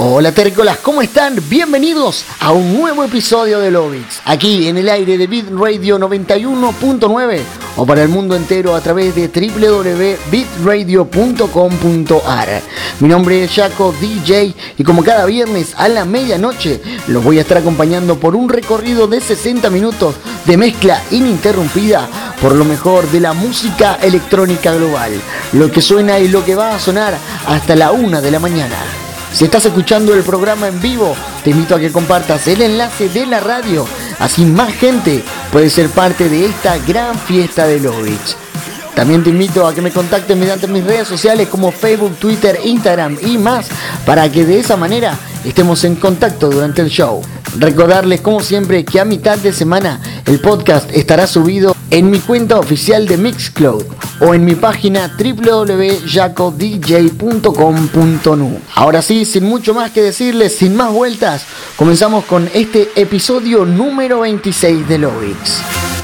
Hola terrícolas, ¿cómo están? Bienvenidos a un nuevo episodio de Lovix, aquí en el aire de Beat Radio 91.9 o para el mundo entero a través de www.bitradio.com.ar. Mi nombre es Jaco DJ y como cada viernes a la medianoche los voy a estar acompañando por un recorrido de 60 minutos de mezcla ininterrumpida por lo mejor de la música electrónica global, lo que suena y lo que va a sonar hasta la una de la mañana. Si estás escuchando el programa en vivo, te invito a que compartas el enlace de la radio, así más gente puede ser parte de esta gran fiesta de Lovich. También te invito a que me contactes mediante mis redes sociales como Facebook, Twitter, Instagram y más, para que de esa manera estemos en contacto durante el show. Recordarles como siempre que a mitad de semana el podcast estará subido en mi cuenta oficial de Mixcloud o en mi página www.jacodj.com.nu. Ahora sí, sin mucho más que decirles, sin más vueltas, comenzamos con este episodio número 26 de Lovix.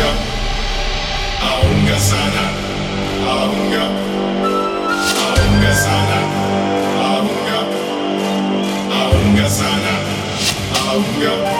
aunga, aunga sana, aunga, aunga sana, aunga, aunga sana, aunga.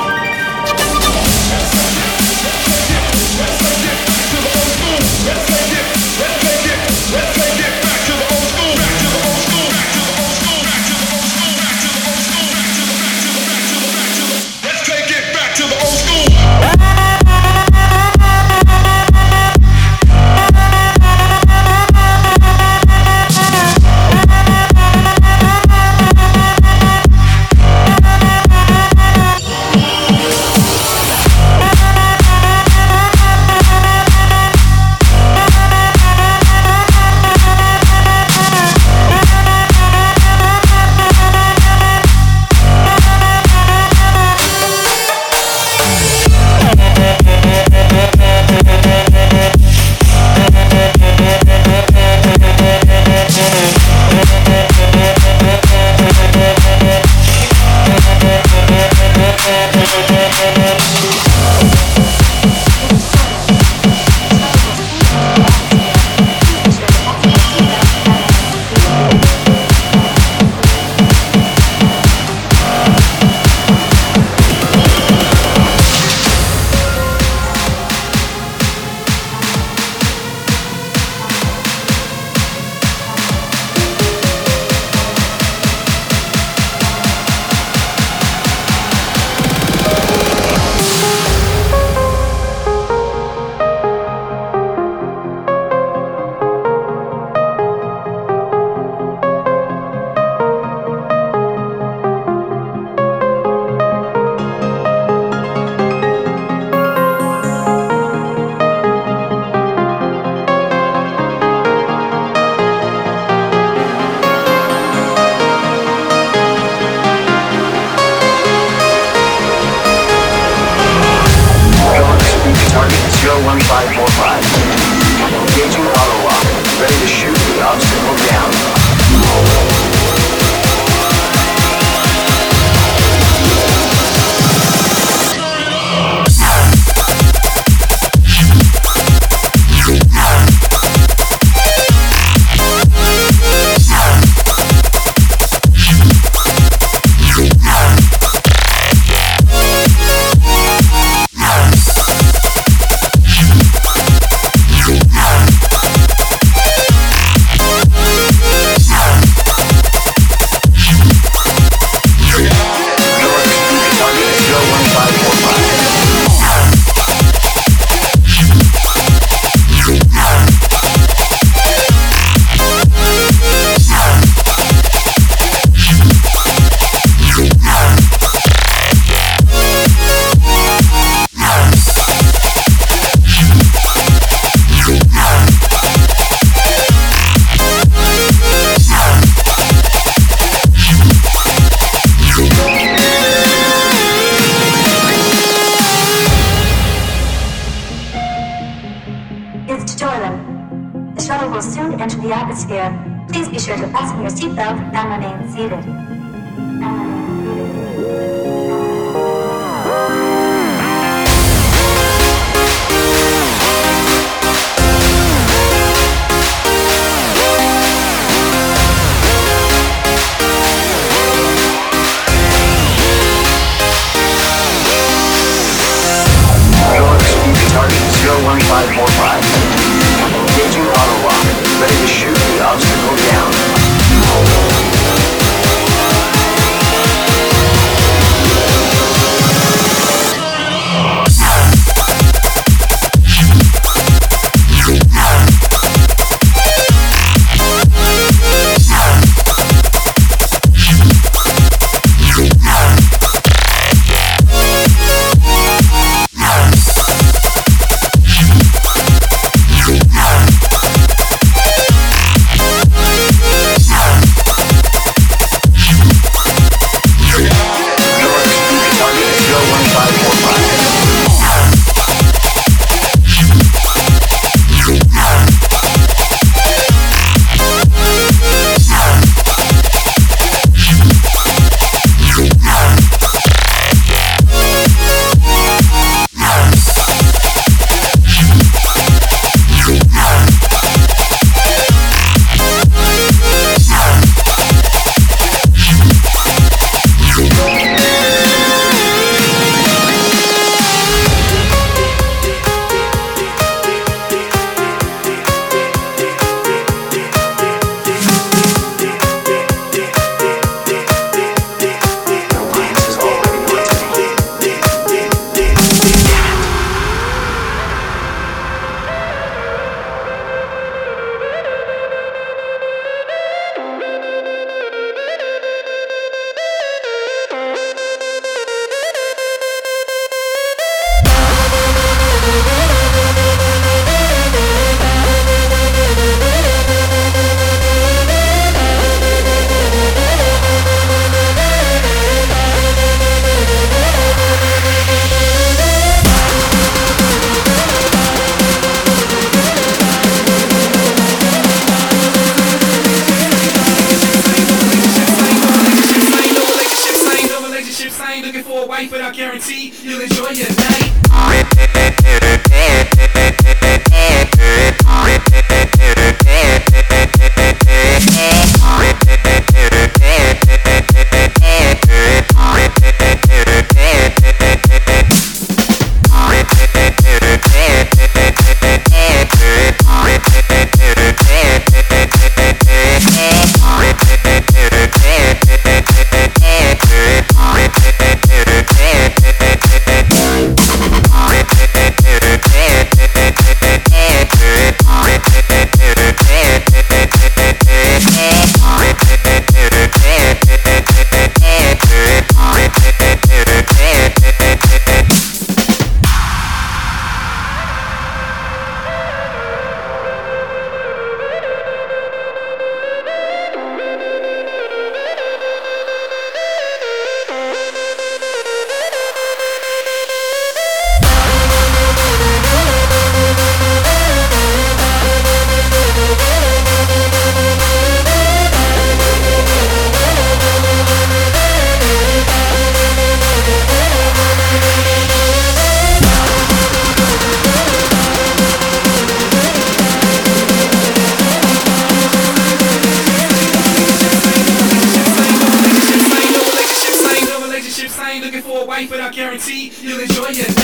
Guarantee you'll enjoy your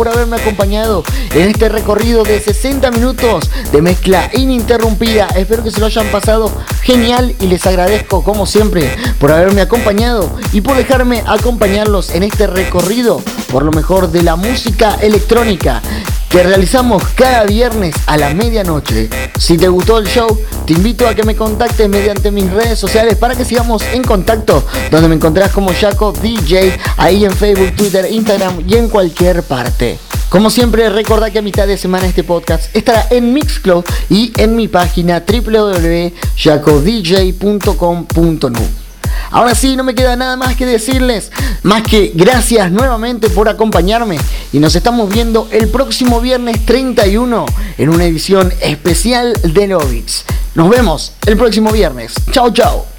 por haberme acompañado en este recorrido de 60 minutos de mezcla ininterrumpida. Espero que se lo hayan pasado genial y les agradezco como siempre por haberme acompañado y por dejarme acompañarlos en este recorrido por lo mejor de la música electrónica que realizamos cada viernes a la medianoche. Si te gustó el show, te invito a que me contactes mediante mis redes sociales para que sigamos en contacto, donde me encontrarás como Jaco DJ, ahí en Facebook, Twitter, Instagram y en cualquier parte. Como siempre, recordad que a mitad de semana este podcast estará en Mixcloud y en mi página www.jacodj.com.nu. Ahora sí, no me queda nada más que decirles, más que gracias nuevamente por acompañarme y nos estamos viendo el próximo viernes 31 en una edición especial de Lovix. Nos vemos el próximo viernes. Chao, chao.